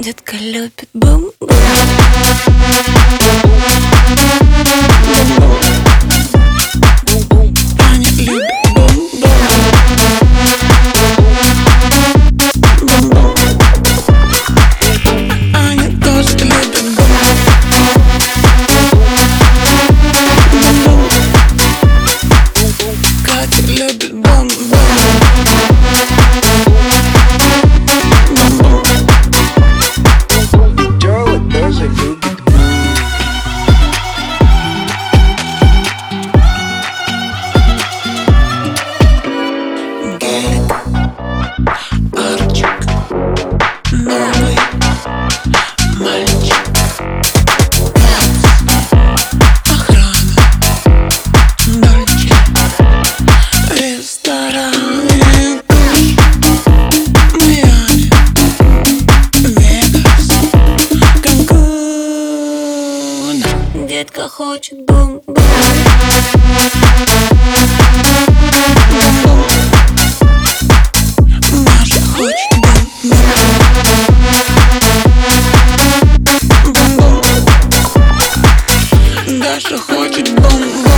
Детка любит бум-бум. Хочет бум-бум. Даша хочет Бум-бум. Даша хочет бум-бум